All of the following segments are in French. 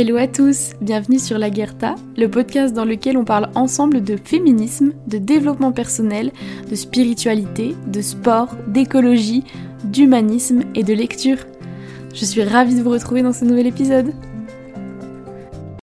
Hello à tous, bienvenue sur La Guerta, le podcast dans lequel on parle ensemble de féminisme, de développement personnel, de spiritualité, de sport, d'écologie, d'humanisme et de lecture. Je suis ravie de vous retrouver dans ce nouvel épisode.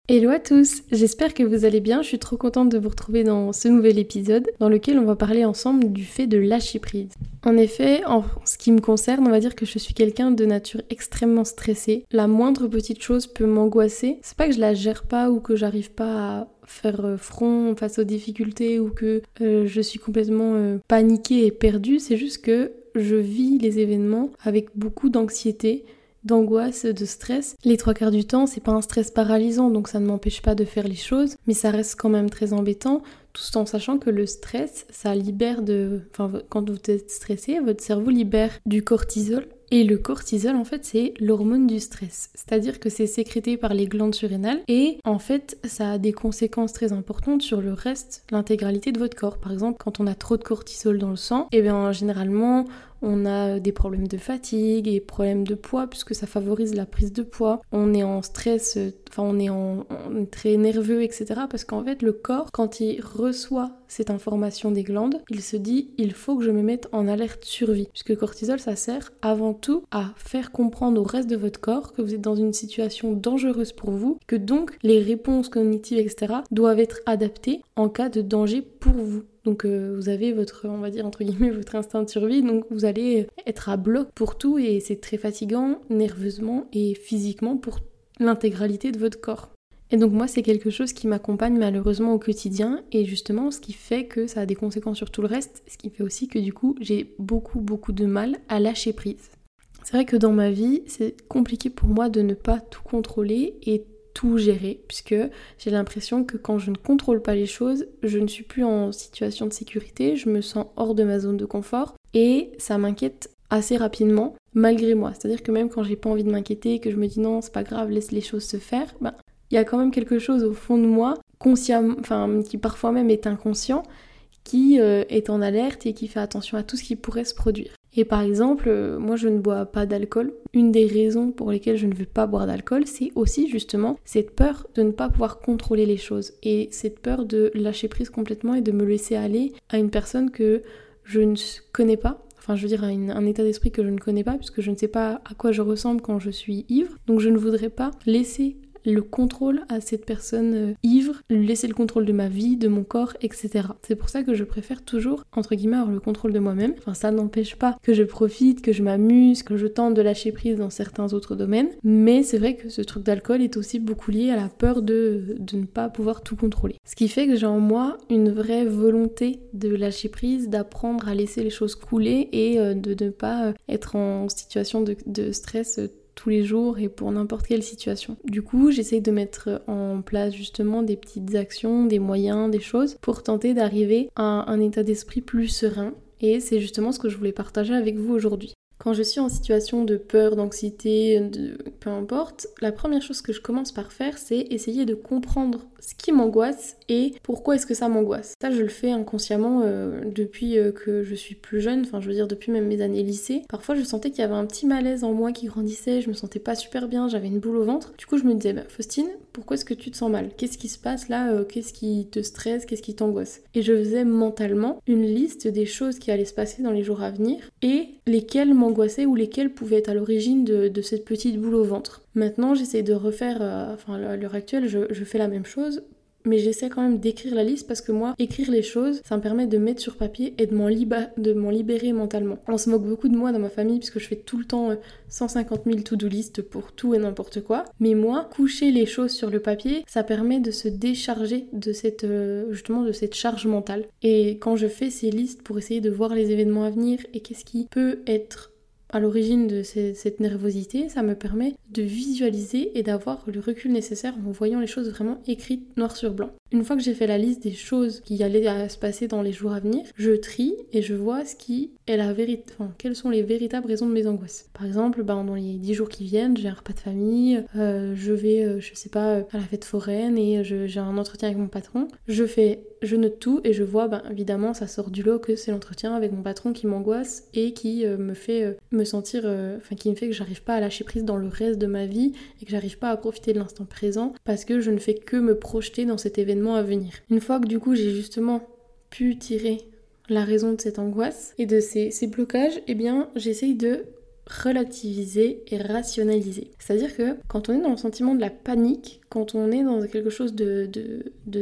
Hello à tous, j'espère que vous allez bien, je suis trop contente de vous retrouver dans ce nouvel épisode dans lequel on va parler ensemble du fait de lâcher prise. En effet, en ce qui me concerne, on va dire que je suis quelqu'un de nature extrêmement stressée. La moindre petite chose peut m'angoisser. C'est pas que je la gère pas ou que j'arrive pas à faire euh, front face aux difficultés ou que euh, je suis complètement euh, paniquée et perdue, c'est juste que je vis les événements avec beaucoup d'anxiété d'angoisse, de stress. Les trois quarts du temps, c'est pas un stress paralysant, donc ça ne m'empêche pas de faire les choses, mais ça reste quand même très embêtant, tout en sachant que le stress, ça libère de... Enfin, quand vous êtes stressé, votre cerveau libère du cortisol. Et le cortisol, en fait, c'est l'hormone du stress. C'est-à-dire que c'est sécrété par les glandes surrénales et en fait, ça a des conséquences très importantes sur le reste, l'intégralité de votre corps. Par exemple, quand on a trop de cortisol dans le sang, eh bien généralement, on a des problèmes de fatigue et problèmes de poids puisque ça favorise la prise de poids. On est en stress, enfin on est, en, très nerveux, etc. Parce qu'en fait le corps, quand il reçoit cette information des glandes, il se dit il faut que je me mette en alerte survie. Puisque le cortisol ça sert avant tout à faire comprendre au reste de votre corps que vous êtes dans une situation dangereuse pour vous, que donc les réponses cognitives, etc. doivent être adaptées en cas de danger pour vous. Donc euh, vous avez votre, on va dire entre guillemets, votre instinct de survie, donc vous allez être à bloc pour tout et c'est très fatigant nerveusement et physiquement pour l'intégralité de votre corps. Et donc moi c'est quelque chose qui m'accompagne malheureusement au quotidien et justement ce qui fait que ça a des conséquences sur tout le reste, ce qui fait aussi que du coup j'ai beaucoup beaucoup de mal à lâcher prise. C'est vrai que dans ma vie c'est compliqué pour moi de ne pas tout contrôler et tout gérer, puisque j'ai l'impression que quand je ne contrôle pas les choses, je ne suis plus en situation de sécurité, je me sens hors de ma zone de confort, et ça m'inquiète assez rapidement, malgré moi. C'est-à-dire que même quand j'ai pas envie de m'inquiéter, que je me dis non, c'est pas grave, laisse les choses se faire, ben, il y a quand même quelque chose au fond de moi, conscient, enfin, qui parfois même est inconscient, qui euh, est en alerte et qui fait attention à tout ce qui pourrait se produire. Et par exemple, euh, moi je ne bois pas d'alcool. Une des raisons pour lesquelles je ne veux pas boire d'alcool, c'est aussi justement cette peur de ne pas pouvoir contrôler les choses et cette peur de lâcher prise complètement et de me laisser aller à une personne que je ne connais pas. Enfin, je veux dire, à un état d'esprit que je ne connais pas, puisque je ne sais pas à quoi je ressemble quand je suis ivre. Donc, je ne voudrais pas laisser le contrôle à cette personne euh, ivre, lui laisser le contrôle de ma vie, de mon corps, etc. C'est pour ça que je préfère toujours, entre guillemets, avoir le contrôle de moi-même. Enfin, ça n'empêche pas que je profite, que je m'amuse, que je tente de lâcher prise dans certains autres domaines, mais c'est vrai que ce truc d'alcool est aussi beaucoup lié à la peur de, de ne pas pouvoir tout contrôler. Ce qui fait que j'ai en moi une vraie volonté de lâcher prise, d'apprendre à laisser les choses couler et euh, de ne pas euh, être en situation de, de stress tous les jours et pour n'importe quelle situation. Du coup, j'essaye de mettre en place justement des petites actions, des moyens, des choses pour tenter d'arriver à un état d'esprit plus serein. Et c'est justement ce que je voulais partager avec vous aujourd'hui. Quand je suis en situation de peur, d'anxiété, de peu importe, la première chose que je commence par faire, c'est essayer de comprendre ce qui m'angoisse et pourquoi est-ce que ça m'angoisse. Ça, je le fais inconsciemment euh, depuis euh, que je suis plus jeune, enfin je veux dire depuis même mes années lycée. Parfois, je sentais qu'il y avait un petit malaise en moi qui grandissait, je me sentais pas super bien, j'avais une boule au ventre. Du coup, je me disais, bah, Faustine, pourquoi est-ce que tu te sens mal? Qu'est-ce qui se passe là euh, Qu'est-ce qui te stresse Qu'est-ce qui t'angoisse? Et je faisais mentalement une liste des choses qui allaient se passer dans les jours à venir et lesquelles m'angoissaient ou lesquelles pouvaient être à l'origine de, cette petite boule au ventre. Maintenant, j'essaie de refaire, enfin à l'heure actuelle, je fais la même chose mais j'essaie quand même d'écrire la liste parce que moi, écrire les choses, ça me permet de mettre sur papier et de m'en, libérer mentalement. On se moque beaucoup de moi dans ma famille puisque je fais tout le temps 150 000 to-do list pour tout et n'importe quoi. Mais moi, coucher les choses sur le papier, ça permet de se décharger de cette, euh, de cette charge mentale. Et quand je fais ces listes pour essayer de voir les événements à venir et qu'est-ce qui peut être à l'origine de cette nervosité, ça me permet de visualiser et d'avoir le recul nécessaire en voyant les choses vraiment écrites noir sur blanc. Une fois que j'ai fait la liste des choses qui allaient se passer dans les jours à venir, je trie et je vois ce qui est la vérité, enfin, quelles sont les véritables raisons de mes angoisses. Par exemple, ben, dans les 10 jours qui viennent, j'ai un repas de famille, euh, je vais, euh, je sais pas, à la fête foraine et j'ai un entretien avec mon patron. Je fais je note tout et je vois, ben, évidemment, ça sort du lot que c'est l'entretien avec mon patron qui m'angoisse et qui euh, me fait euh, me sentir, enfin, qui me fait que j'arrive pas à lâcher prise dans le reste de ma vie et que j'arrive pas à profiter de l'instant présent parce que je ne fais que me projeter dans cet événement à venir. Une fois que du coup j'ai justement pu tirer la raison de cette angoisse et de ces, blocages, eh bien, j'essaye de relativiser et rationaliser. C'est-à-dire que quand on est dans le sentiment de la panique, quand on est dans quelque chose de,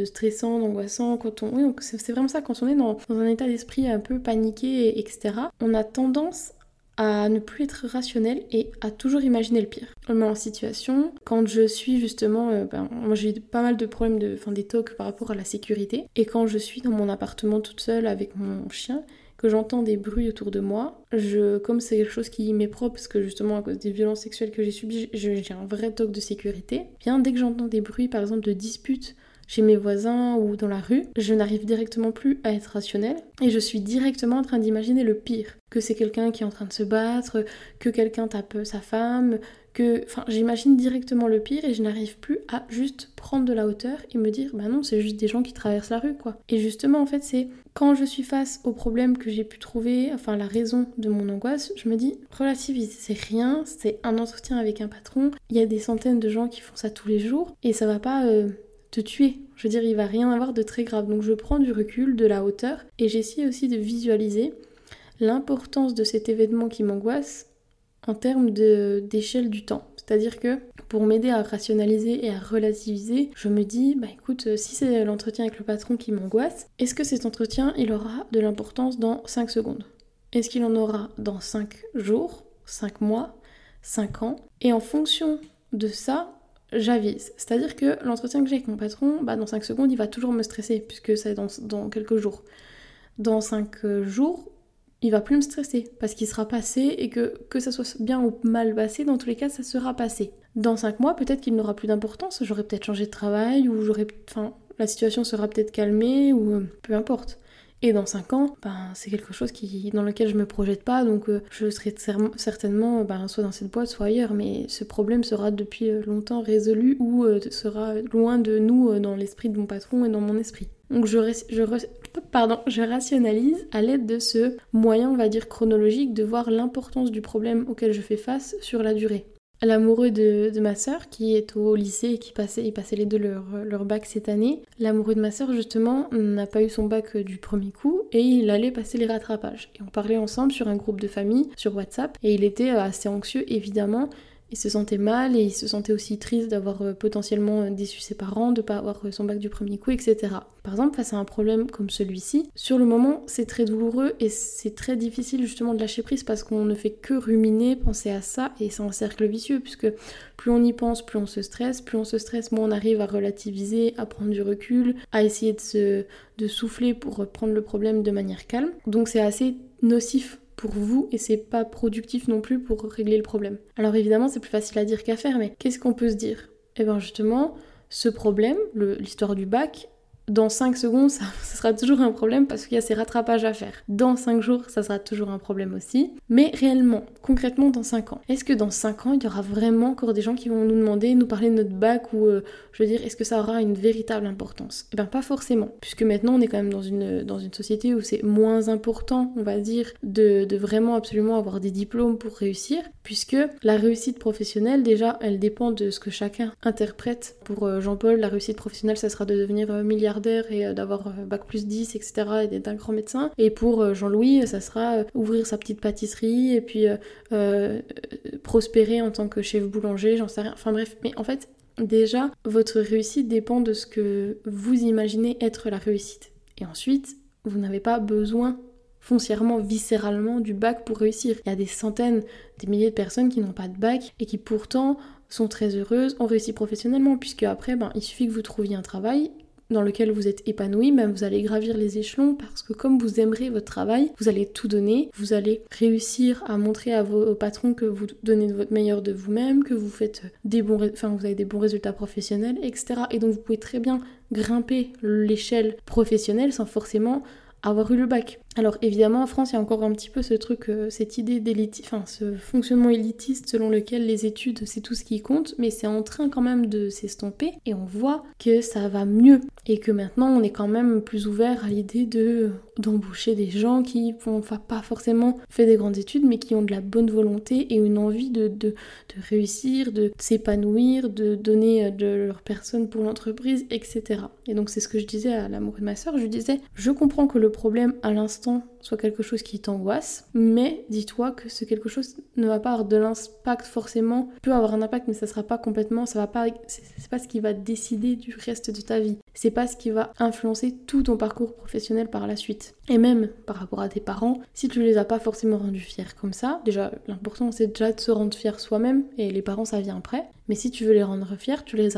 stressant, d'angoissant, quand on... Oui, c'est vraiment ça, quand on est dans, dans un état d'esprit un peu paniqué, etc., on a tendance à ne plus être rationnel et à toujours imaginer le pire. Je me mets en situation, quand je suis justement, euh, ben, moi j'ai pas mal de problèmes de, enfin des tocs par rapport à la sécurité, et quand je suis dans mon appartement toute seule avec mon chien, que j'entends des bruits autour de moi, je, comme c'est quelque chose qui m'est propre, parce que justement à cause des violences sexuelles que j'ai subies, j'ai un vrai toc de sécurité, bien dès que j'entends des bruits par exemple de disputes chez mes voisins ou dans la rue, je n'arrive directement plus à être rationnelle et je suis directement en train d'imaginer le pire. Que c'est quelqu'un qui est en train de se battre, que quelqu'un tape sa femme, que. Enfin, j'imagine directement le pire et je n'arrive plus à juste prendre de la hauteur et me dire, bah non, c'est juste des gens qui traversent la rue, quoi. Et justement, en fait, c'est quand je suis face au problème que j'ai pu trouver, enfin la raison de mon angoisse, je me dis, relativise, c'est rien, c'est un entretien avec un patron, il y a des centaines de gens qui font ça tous les jours et ça va pas. Euh, te tuer. Je veux dire, il va rien avoir de très grave. Donc je prends du recul, de la hauteur, et j'essaie aussi de visualiser l'importance de cet événement qui m'angoisse en termes d'échelle du temps. C'est-à-dire que pour m'aider à rationaliser et à relativiser, je me dis, bah écoute, euh, si c'est l'entretien avec le patron qui m'angoisse, est-ce que cet entretien, il aura de l'importance dans 5 secondes? Est-ce qu'il en aura dans 5 jours, 5 mois, 5 ans? Et en fonction de ça, j'avise. C'est-à-dire que l'entretien que j'ai avec mon patron, bah dans 5 secondes, il va toujours me stresser, puisque c'est dans, dans quelques jours. Dans 5 jours, il va plus me stresser parce qu'il sera passé et que que ça soit bien ou mal passé, dans tous les cas, ça sera passé. Dans 5 mois, peut-être qu'il n'aura plus d'importance, j'aurai peut-être changé de travail ou j'aurai enfin la situation sera peut-être calmée ou euh, peu importe. Et dans 5 ans, ben, c'est quelque chose qui, dans lequel je me projette pas, donc euh, je serai certainement ben, soit dans cette boîte, soit ailleurs, mais ce problème sera depuis euh, longtemps résolu ou sera loin de nous dans l'esprit de mon patron et dans mon esprit. Donc je, je rationalise à l'aide de ce moyen, on va dire, chronologique de voir l'importance du problème auquel je fais face sur la durée. L'amoureux de, ma sœur, qui est au lycée et qui passait, il passait les deux leur, leur bac cette année, l'amoureux de ma sœur, justement, n'a pas eu son bac du premier coup et il allait passer les rattrapages. Et on parlait ensemble sur un groupe de famille, sur WhatsApp, et il était assez anxieux, évidemment, il se sentait mal et il se sentait aussi triste d'avoir euh, potentiellement euh, déçu ses parents, de pas avoir euh, son bac du premier coup, etc. Par exemple, face à un problème comme celui-ci, sur le moment, c'est très douloureux et c'est très difficile justement de lâcher prise parce qu'on ne fait que ruminer, penser à ça et c'est un cercle vicieux puisque plus on y pense, plus on se stresse, plus on se stresse, moins on arrive à relativiser, à prendre du recul, à essayer de se de souffler pour prendre le problème de manière calme. Donc c'est assez nocif vous et c'est pas productif non plus pour régler le problème. Alors évidemment, c'est plus facile à dire qu'à faire, mais qu'est-ce qu'on peut se dire? Eh bien justement, ce problème, l'histoire du bac, dans 5 secondes, ça, sera toujours un problème parce qu'il y a ces rattrapages à faire. Dans 5 jours, ça sera toujours un problème aussi. Mais réellement, concrètement, dans 5 ans, est-ce que dans 5 ans, il y aura vraiment encore des gens qui vont nous demander, nous parler de notre bac ou, euh, je veux dire, est-ce que ça aura une véritable importance? Eh bien, pas forcément. Puisque maintenant, on est quand même dans une, dans une société où c'est moins important, on va dire, de, de vraiment absolument avoir des diplômes pour réussir. Puisque la réussite professionnelle, déjà, elle dépend de ce que chacun interprète. Pour euh, Jean-Paul, la réussite professionnelle, ça sera de devenir euh, et euh, d'avoir euh, bac plus 10, etc. et d'être un grand médecin. Et pour euh, Jean-Louis, ça sera ouvrir sa petite pâtisserie et puis prospérer en tant que chef boulanger, j'en sais rien. Enfin bref, mais en fait, déjà, votre réussite dépend de ce que vous imaginez être la réussite. Et ensuite, vous n'avez pas besoin foncièrement, viscéralement du bac pour réussir. Il y a des centaines, des milliers de personnes qui n'ont pas de bac et qui pourtant sont très heureuses, ont réussi professionnellement, puisque après, ben, il suffit que vous trouviez un travail dans lequel vous êtes épanoui, ben vous allez gravir les échelons parce que comme vous aimerez votre travail, vous allez tout donner, vous allez réussir à montrer à vos patrons que vous donnez de votre meilleur de vous-même, que vous faites des bons, vous avez des bons résultats professionnels, etc. Et donc vous pouvez très bien grimper l'échelle professionnelle sans forcément avoir eu le bac. Alors évidemment en France il y a encore un petit peu ce truc, euh, cette idée d'élite, enfin ce fonctionnement élitiste selon lequel les études c'est tout ce qui compte, mais c'est en train quand même de s'estomper et on voit que ça va mieux et que maintenant on est quand même plus ouvert à l'idée de d'embaucher des gens qui n'ont pas forcément fait des grandes études mais qui ont de la bonne volonté et une envie de, de, de réussir, de s'épanouir, de donner euh, de leur personne pour l'entreprise, etc. Et donc c'est ce que je disais à l'amour de ma soeur, je disais je comprends que le problème à l'instant soit quelque chose qui t'angoisse, mais dis-toi que ce quelque chose ne va pas avoir de l'impact forcément, peut avoir un impact, mais ça sera pas complètement, ça va pas, c'est pas ce qui va décider du reste de ta vie. C'est pas ce qui va influencer tout ton parcours professionnel par la suite. Et même par rapport à tes parents, si tu les as pas forcément rendus fiers comme ça, déjà l'important c'est déjà de se rendre fier soi-même et les parents ça vient après. Mais si tu veux les rendre fiers, tu les,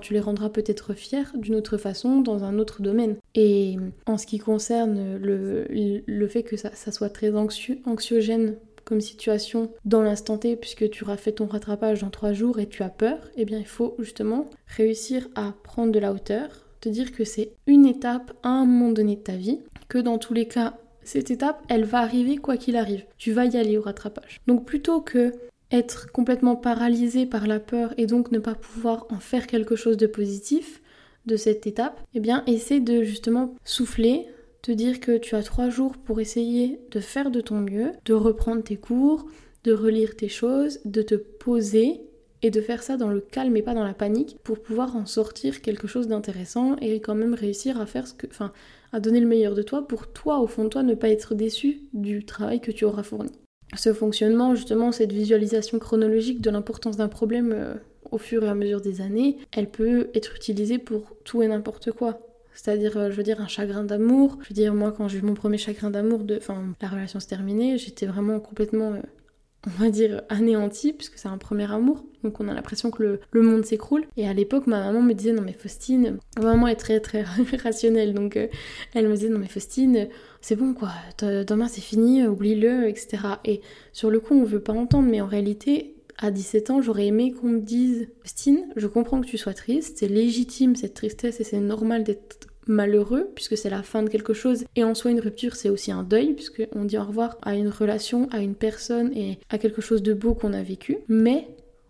tu les rendras peut-être fiers d'une autre façon dans un autre domaine. Et en ce qui concerne le, le fait que ça, soit très anxieux, anxiogène comme situation dans l'instant T puisque tu auras fait ton rattrapage dans trois jours et tu as peur, eh bien il faut justement réussir à prendre de la hauteur, te dire que c'est une étape à un moment donné de ta vie, que dans tous les cas cette étape elle va arriver quoi qu'il arrive, tu vas y aller au rattrapage. Donc plutôt que être complètement paralysé par la peur et donc ne pas pouvoir en faire quelque chose de positif de cette étape, eh bien essaie de justement souffler, te dire que tu as trois jours pour essayer de faire de ton mieux, de reprendre tes cours, de relire tes choses, de te poser et de faire ça dans le calme et pas dans la panique pour pouvoir en sortir quelque chose d'intéressant et quand même réussir à faire ce que à donner le meilleur de toi pour toi au fond de toi ne pas être déçu du travail que tu auras fourni. Ce fonctionnement justement cette visualisation chronologique de l'importance d'un problème euh, au fur et à mesure des années, elle peut être utilisée pour tout et n'importe quoi. C'est-à-dire, euh, je veux dire, un chagrin d'amour. Je veux dire, moi, quand j'ai eu mon premier chagrin d'amour, la relation se terminée, j'étais vraiment complètement, euh, on va dire, anéantie, puisque c'est un premier amour. Donc, on a l'impression que le, monde s'écroule. Et à l'époque, ma maman me disait, non, mais Faustine, ma maman est très, très rationnelle. Donc, euh, elle me disait, non, mais Faustine, c'est bon, quoi, demain c'est fini, oublie-le, etc. Et sur le coup, on veut pas entendre, mais en réalité, à 17 ans, j'aurais aimé qu'on me dise Faustine, je comprends que tu sois triste, c'est légitime cette tristesse et c'est normal d'être malheureux puisque c'est la fin de quelque chose et en soi une rupture c'est aussi un deuil puisque on dit au revoir à une relation, à une personne et à quelque chose de beau qu'on a vécu. Mais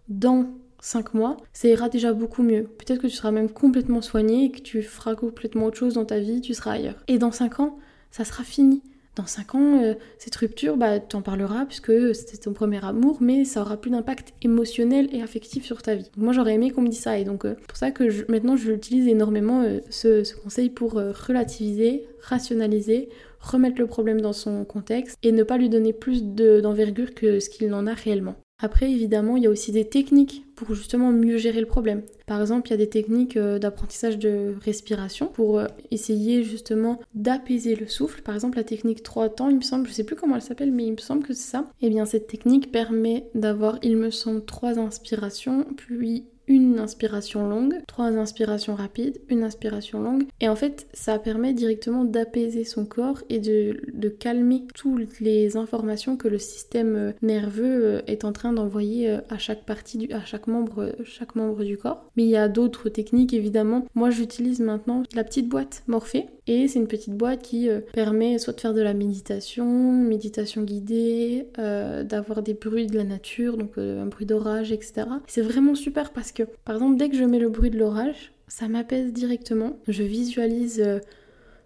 dans 5 mois, ça ira déjà beaucoup mieux. Peut-être que tu seras même complètement soigné et que tu feras complètement autre chose dans ta vie, tu seras ailleurs. Et dans 5 ans, ça sera fini dans 5 ans, euh, cette rupture, bah, tu en parleras puisque c'était ton premier amour, mais ça aura plus d'impact émotionnel et affectif sur ta vie. moi, j'aurais aimé qu'on me dise ça, et donc c'est euh, pour ça que maintenant, je l'utilise énormément, euh, ce, conseil, pour relativiser, rationaliser, remettre le problème dans son contexte et ne pas lui donner plus d'envergure que ce qu'il en a réellement. Après, évidemment, il y a aussi des techniques pour justement mieux gérer le problème. Par exemple, il y a des techniques euh, d'apprentissage de respiration pour euh, essayer justement d'apaiser le souffle. Par exemple, la technique 3 temps, il me semble, je sais plus comment elle s'appelle, mais il me semble que c'est ça. Et eh bien, cette technique permet d'avoir, il me semble, trois inspirations, puis une inspiration longue, trois inspirations rapides, une inspiration longue. Et en fait, ça permet directement d'apaiser son corps et de, calmer toutes les informations que le système euh, nerveux euh, est en train d'envoyer euh, à chaque partie, du, à chaque membre, chaque membre du corps. Mais il y a d'autres techniques évidemment. Moi, j'utilise maintenant la petite boîte Morphée et c'est une petite boîte qui permet soit de faire de la méditation, méditation guidée, d'avoir des bruits de la nature, donc un bruit d'orage, etc. C'est vraiment super parce que, par exemple, dès que je mets le bruit de l'orage, ça m'apaise directement. Je visualise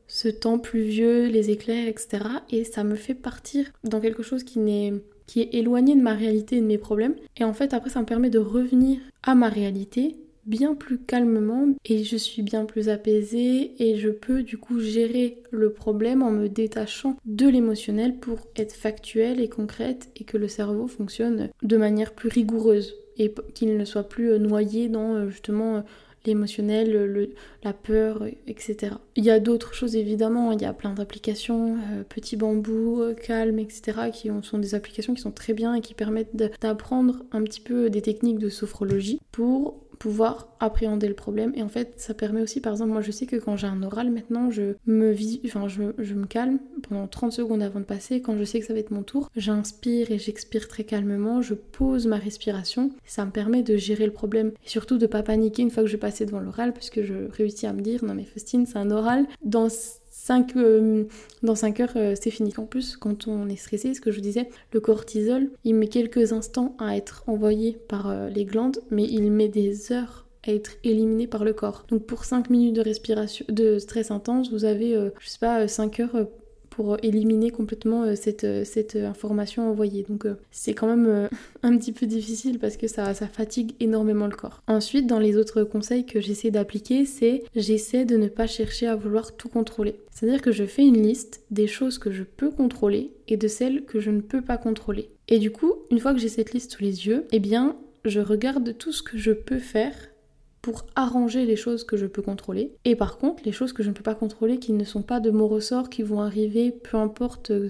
ce temps pluvieux, les éclairs, etc. Et ça me fait partir dans quelque chose qui n'est qui est éloigné de ma réalité et de mes problèmes. Et en fait, après, ça me permet de revenir à ma réalité bien plus calmement et je suis bien plus apaisée et je peux du coup gérer le problème en me détachant de l'émotionnel pour être factuelle et concrète et que le cerveau fonctionne de manière plus rigoureuse et qu'il ne soit plus euh, noyé dans euh, justement euh, l'émotionnel, la peur, etc. Il y a d'autres choses évidemment, il y a plein d'applications, Petit Bambou, Calme, etc., qui sont des applications qui sont très bien et qui permettent d'apprendre un petit peu des techniques de sophrologie pour pouvoir appréhender le problème. Et en fait, ça permet aussi, par exemple, moi je sais que quand j'ai un oral maintenant, je me, vis, enfin, je, je, me calme pendant 30 secondes avant de passer. Quand je sais que ça va être mon tour, j'inspire et j'expire très calmement, je pose ma respiration. Ça me permet de gérer le problème et surtout de pas paniquer une fois que je passé devant l'oral, puisque je réussis à me dire non mais Faustine, c'est un oral. Dans 5, euh, dans 5 heures, euh, c'est fini. En plus, quand on est stressé, ce que je vous disais, le cortisol, il met quelques instants à être envoyé par euh, les glandes, mais il met des heures à être éliminé par le corps. Donc pour 5 minutes de respiration, de stress intense, vous avez, je sais pas, 5 heures pour éliminer complètement euh, cette, euh, cette euh, information envoyée. Donc c'est quand même un petit peu difficile parce que ça, ça fatigue énormément le corps. Ensuite, dans les autres conseils que j'essaie d'appliquer, c'est j'essaie de ne pas chercher à vouloir tout contrôler. C'est-à-dire que je fais une liste des choses que je peux contrôler et de celles que je ne peux pas contrôler. Et du coup, une fois que j'ai cette liste sous les yeux, eh bien, je regarde tout ce que je peux faire pour arranger les choses que je peux contrôler. Et par contre, les choses que je ne peux pas contrôler, qui ne sont pas de mon ressort, qui vont arriver, peu importe euh,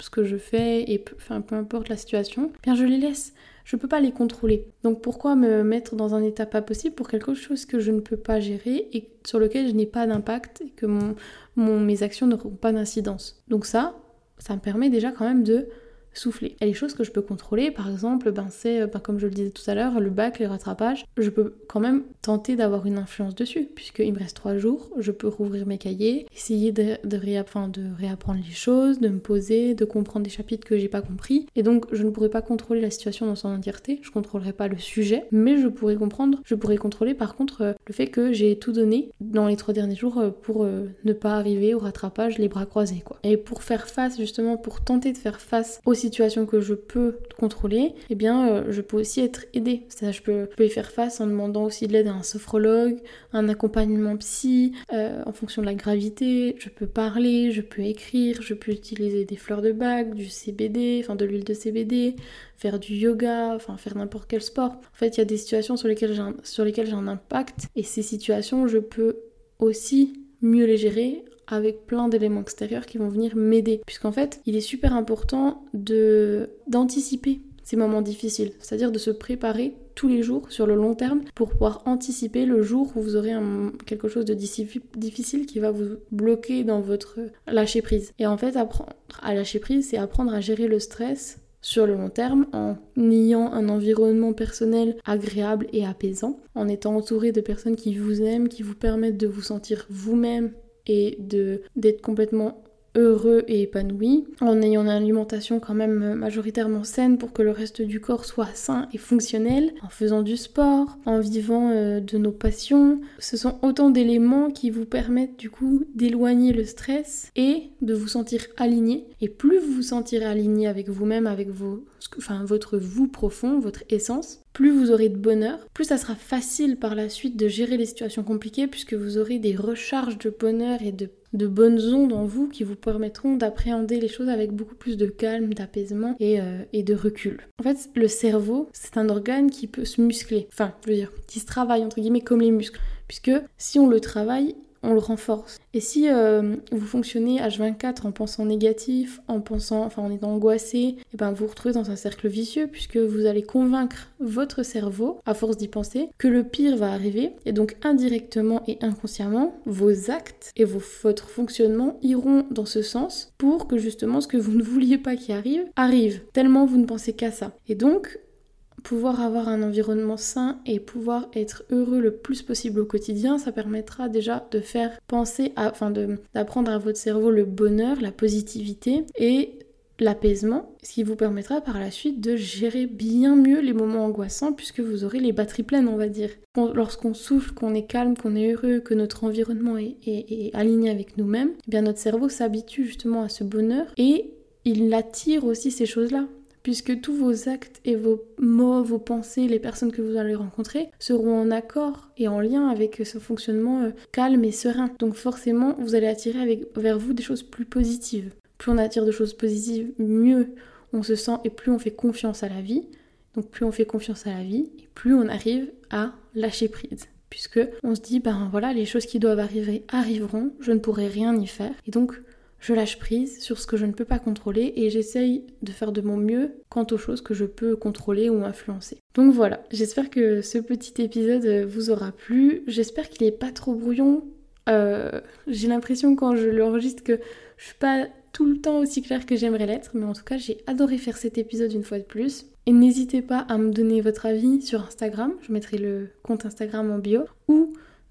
ce que je fais et peu, importe la situation, eh bien je les laisse. Je peux pas les contrôler. Donc pourquoi me mettre dans un état pas possible pour quelque chose que je ne peux pas gérer et sur lequel je n'ai pas d'impact et que mes actions n'auront pas d'incidence? Donc ça, ça me permet déjà quand même de souffler. Et les choses que je peux contrôler, par exemple, ben c'est, ben comme je le disais tout à l'heure, le bac, les rattrapages, je peux quand même tenter d'avoir une influence dessus, puisqu'il me reste trois jours, je peux rouvrir mes cahiers, essayer de, réapprendre les choses, de me poser, de comprendre des chapitres que j'ai pas compris. Et donc, je ne pourrais pas contrôler la situation dans son entièreté, je contrôlerai pas le sujet, mais je pourrais comprendre, je pourrais contrôler par contre euh, le fait que j'ai tout donné dans les trois derniers jours euh, pour euh, ne pas arriver au rattrapage les bras croisés, quoi. Et pour faire face, justement, pour tenter de faire face aussi que je peux contrôler, eh bien, euh, je peux aussi être aidée. C'est-à-dire, je peux, y faire face en demandant aussi de l'aide à un sophrologue, un accompagnement psy, euh, en fonction de la gravité. Je peux parler, je peux écrire, je peux utiliser des fleurs de bague, du CBD, enfin de l'huile de CBD, faire du yoga, enfin faire n'importe quel sport. En fait, il y a des situations sur lesquelles j'ai un, sur lesquelles j'ai un impact, et ces situations, je peux aussi mieux les gérer avec plein d'éléments extérieurs qui vont venir m'aider. Puisqu'en fait, il est super important de d'anticiper ces moments difficiles, c'est-à-dire de se préparer tous les jours sur le long terme pour pouvoir anticiper le jour où vous aurez quelque chose de difficile qui va vous bloquer dans votre lâcher prise. Et en fait, apprendre à lâcher prise, c'est apprendre à gérer le stress sur le long terme en ayant un environnement personnel agréable et apaisant, en étant entouré de personnes qui vous aiment, qui vous permettent de vous sentir vous-même et de d'être complètement heureux et épanoui, en ayant une alimentation quand même majoritairement saine pour que le reste du corps soit sain et fonctionnel, en faisant du sport, en vivant euh, de nos passions. Ce sont autant d'éléments qui vous permettent du coup d'éloigner le stress et de vous sentir aligné. Et plus vous vous sentirez aligné avec vous-même, avec vos, enfin, votre vous profond, votre essence, plus vous aurez de bonheur, plus ça sera facile par la suite de gérer les situations compliquées puisque vous aurez des recharges de bonheur et de, bonnes ondes en vous qui vous permettront d'appréhender les choses avec beaucoup plus de calme, d'apaisement et, euh, et, de recul. En fait, le cerveau, c'est un organe qui peut se muscler, enfin, je veux dire, qui se travaille entre guillemets comme les muscles. Puisque si on le travaille, on le renforce. Et si euh, vous fonctionnez H24 en pensant négatif, en pensant, enfin en étant angoissé, et eh ben vous vous retrouvez dans un cercle vicieux puisque vous allez convaincre votre cerveau, à force d'y penser, que le pire va arriver. Et donc indirectement et inconsciemment, vos actes et votre fonctionnement iront dans ce sens pour que justement ce que vous ne vouliez pas qui arrive, arrive. Tellement vous ne pensez qu'à ça. Et donc, pouvoir avoir un environnement sain et pouvoir être heureux le plus possible au quotidien, ça permettra déjà de faire penser, à, enfin d'apprendre à votre cerveau le bonheur, la positivité et l'apaisement, ce qui vous permettra par la suite de gérer bien mieux les moments angoissants puisque vous aurez les batteries pleines, on va dire. Lorsqu'on souffle, qu'on est calme, qu'on est heureux, que notre environnement est, est aligné avec nous-mêmes, eh bien notre cerveau s'habitue justement à ce bonheur et il attire aussi ces choses-là puisque tous vos actes et vos mots, vos pensées, les personnes que vous allez rencontrer seront en accord et en lien avec ce fonctionnement euh, calme et serein. Donc forcément, vous allez attirer vers vous des choses plus positives. Plus on attire de choses positives, mieux on se sent et plus on fait confiance à la vie. Donc plus on fait confiance à la vie, et plus on arrive à lâcher prise. Puisque on se dit, ben voilà, les choses qui doivent arriver arriveront, je ne pourrai rien y faire. Et donc je lâche prise sur ce que je ne peux pas contrôler et j'essaye de faire de mon mieux quant aux choses que je peux contrôler ou influencer. Donc voilà, j'espère que ce petit épisode vous aura plu. J'espère qu'il n'est pas trop brouillon. Euh, j'ai l'impression quand je l'enregistre que je suis pas tout le temps aussi claire que j'aimerais l'être, mais en tout cas j'ai adoré faire cet épisode une fois de plus. Et n'hésitez pas à me donner votre avis sur Instagram, je mettrai le compte Instagram en bio,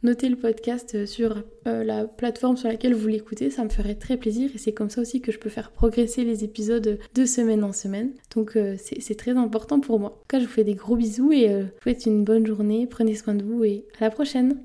noter le podcast sur euh, la plateforme sur laquelle vous l'écoutez, ça me ferait très plaisir et c'est comme ça aussi que je peux faire progresser les épisodes de semaine en semaine. Donc euh, c'est très important pour moi. En tout cas, je vous fais des gros bisous et euh, vous une bonne journée, prenez soin de vous et à la prochaine